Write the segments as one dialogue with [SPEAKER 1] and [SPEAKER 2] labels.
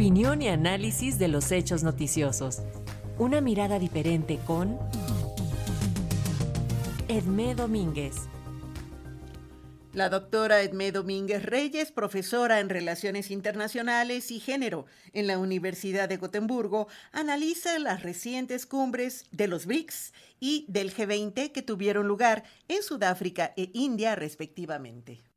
[SPEAKER 1] Opinión y análisis de los hechos noticiosos. Una mirada diferente con Edmé Domínguez.
[SPEAKER 2] La doctora Edmé Domínguez Reyes, profesora en Relaciones Internacionales y Género en la Universidad de Gotemburgo, analiza las recientes cumbres de los BRICS y del G20 que tuvieron lugar en Sudáfrica e India respectivamente.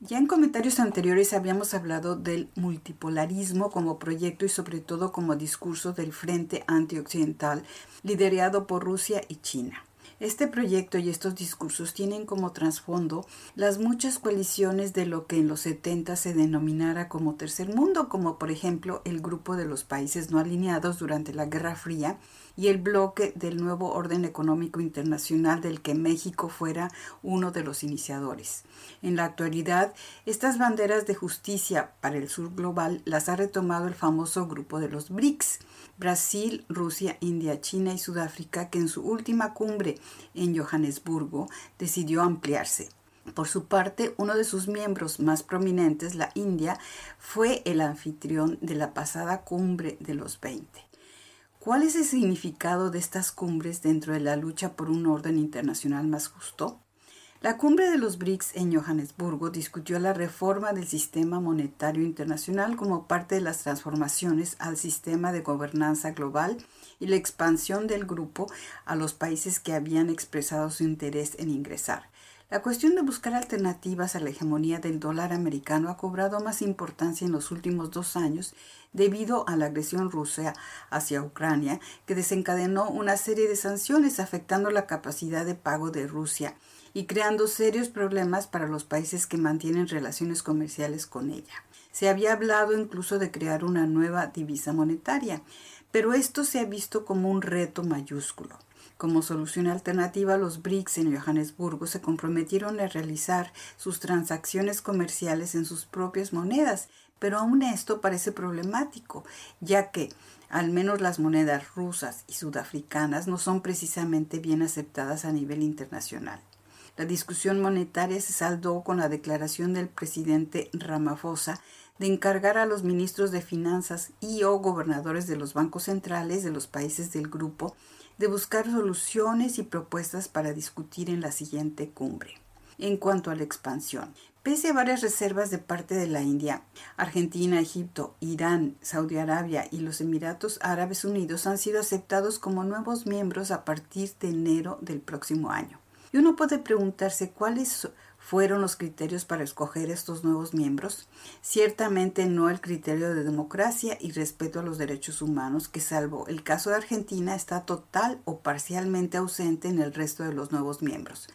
[SPEAKER 3] Ya en comentarios anteriores habíamos hablado del multipolarismo como proyecto y sobre todo como discurso del Frente Antioccidental liderado por Rusia y China. Este proyecto y estos discursos tienen como trasfondo las muchas coaliciones de lo que en los 70 se denominara como tercer mundo, como por ejemplo el grupo de los países no alineados durante la Guerra Fría y el bloque del nuevo orden económico internacional del que México fuera uno de los iniciadores. En la actualidad, estas banderas de justicia para el sur global las ha retomado el famoso grupo de los BRICS, Brasil, Rusia, India, China y Sudáfrica, que en su última cumbre en Johannesburgo decidió ampliarse. Por su parte, uno de sus miembros más prominentes, la India, fue el anfitrión de la pasada cumbre de los 20. ¿Cuál es el significado de estas cumbres dentro de la lucha por un orden internacional más justo? La cumbre de los BRICS en Johannesburgo discutió la reforma del sistema monetario internacional como parte de las transformaciones al sistema de gobernanza global y la expansión del grupo a los países que habían expresado su interés en ingresar. La cuestión de buscar alternativas a la hegemonía del dólar americano ha cobrado más importancia en los últimos dos años debido a la agresión rusa hacia Ucrania, que desencadenó una serie de sanciones afectando la capacidad de pago de Rusia y creando serios problemas para los países que mantienen relaciones comerciales con ella. Se había hablado incluso de crear una nueva divisa monetaria, pero esto se ha visto como un reto mayúsculo. Como solución alternativa, los BRICS en Johannesburgo se comprometieron a realizar sus transacciones comerciales en sus propias monedas, pero aún esto parece problemático, ya que al menos las monedas rusas y sudafricanas no son precisamente bien aceptadas a nivel internacional. La discusión monetaria se saldó con la declaración del presidente Ramaphosa de encargar a los ministros de finanzas y o gobernadores de los bancos centrales de los países del grupo de buscar soluciones y propuestas para discutir en la siguiente cumbre. En cuanto a la expansión, pese a varias reservas de parte de la India, Argentina, Egipto, Irán, Saudi Arabia y los Emiratos Árabes Unidos han sido aceptados como nuevos miembros a partir de enero del próximo año. Y uno puede preguntarse cuáles fueron los criterios para escoger estos nuevos miembros? Ciertamente no el criterio de democracia y respeto a los derechos humanos, que salvo el caso de Argentina está total o parcialmente ausente en el resto de los nuevos miembros.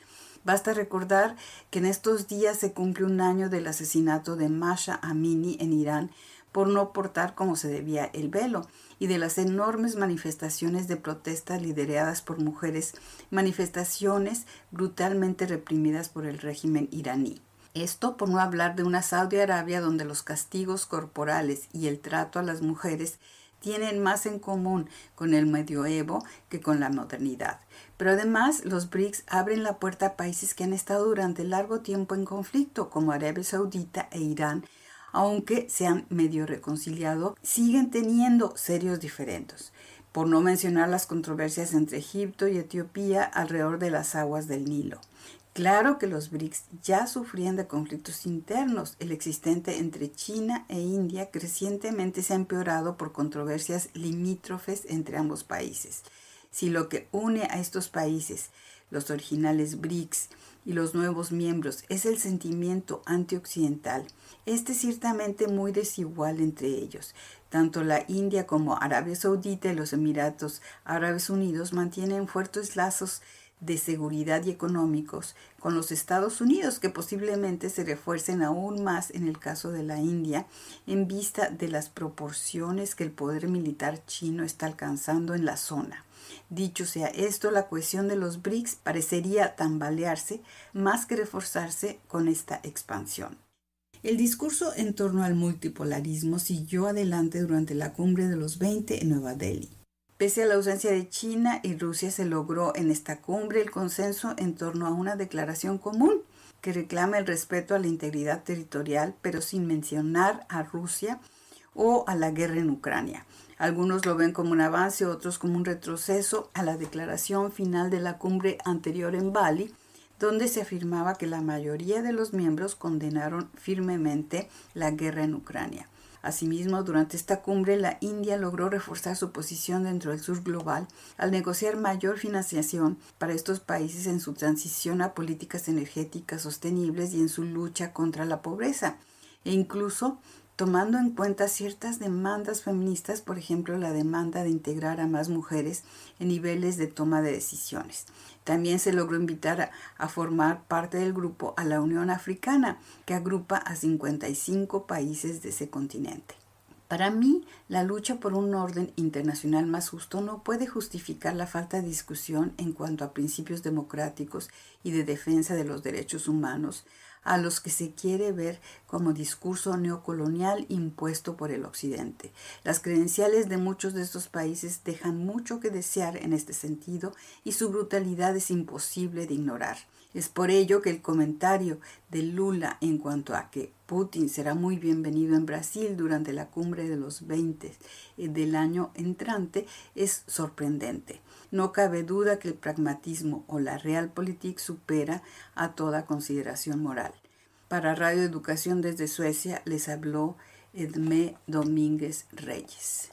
[SPEAKER 3] Basta recordar que en estos días se cumple un año del asesinato de Masha Amini en Irán por no portar como se debía el velo y de las enormes manifestaciones de protesta lideradas por mujeres, manifestaciones brutalmente reprimidas por el régimen iraní. Esto por no hablar de una Saudi Arabia donde los castigos corporales y el trato a las mujeres tienen más en común con el medioevo que con la modernidad. Pero además los BRICS abren la puerta a países que han estado durante largo tiempo en conflicto, como Arabia Saudita e Irán, aunque se han medio reconciliado, siguen teniendo serios diferendos, por no mencionar las controversias entre Egipto y Etiopía alrededor de las aguas del Nilo. Claro que los BRICS ya sufrían de conflictos internos. El existente entre China e India crecientemente se ha empeorado por controversias limítrofes entre ambos países. Si lo que une a estos países, los originales BRICS, y los nuevos miembros es el sentimiento antioccidental, este es ciertamente muy desigual entre ellos. Tanto la India como Arabia Saudita y los Emiratos Árabes Unidos mantienen fuertes lazos de seguridad y económicos con los Estados Unidos que posiblemente se refuercen aún más en el caso de la India en vista de las proporciones que el poder militar chino está alcanzando en la zona. Dicho sea esto, la cohesión de los BRICS parecería tambalearse más que reforzarse con esta expansión. El discurso en torno al multipolarismo siguió adelante durante la cumbre de los 20 en Nueva Delhi. Pese a la ausencia de China y Rusia, se logró en esta cumbre el consenso en torno a una declaración común que reclama el respeto a la integridad territorial, pero sin mencionar a Rusia o a la guerra en Ucrania. Algunos lo ven como un avance, otros como un retroceso a la declaración final de la cumbre anterior en Bali, donde se afirmaba que la mayoría de los miembros condenaron firmemente la guerra en Ucrania. Asimismo, durante esta cumbre, la India logró reforzar su posición dentro del sur global al negociar mayor financiación para estos países en su transición a políticas energéticas sostenibles y en su lucha contra la pobreza, e incluso tomando en cuenta ciertas demandas feministas, por ejemplo, la demanda de integrar a más mujeres en niveles de toma de decisiones. También se logró invitar a, formar parte del grupo a la Unión Africana, que agrupa a 55 países de ese continente. Para mí, la lucha por un orden internacional más justo no puede justificar la falta de discusión en cuanto a principios democráticos y de defensa de los derechos humanos, a los que se quiere ver como discurso neocolonial impuesto por el Occidente. Las credenciales de muchos de estos países dejan mucho que desear en este sentido y su brutalidad es imposible de ignorar. Es por ello que el comentario de Lula en cuanto a que Putin será muy bienvenido en Brasil durante la cumbre de los 20 eh, del año entrante es sorprendente. No cabe duda que el pragmatismo o la realpolitik supera a toda consideración moral. Para Radio Educación desde Suecia les habló Edmé Domínguez Reyes.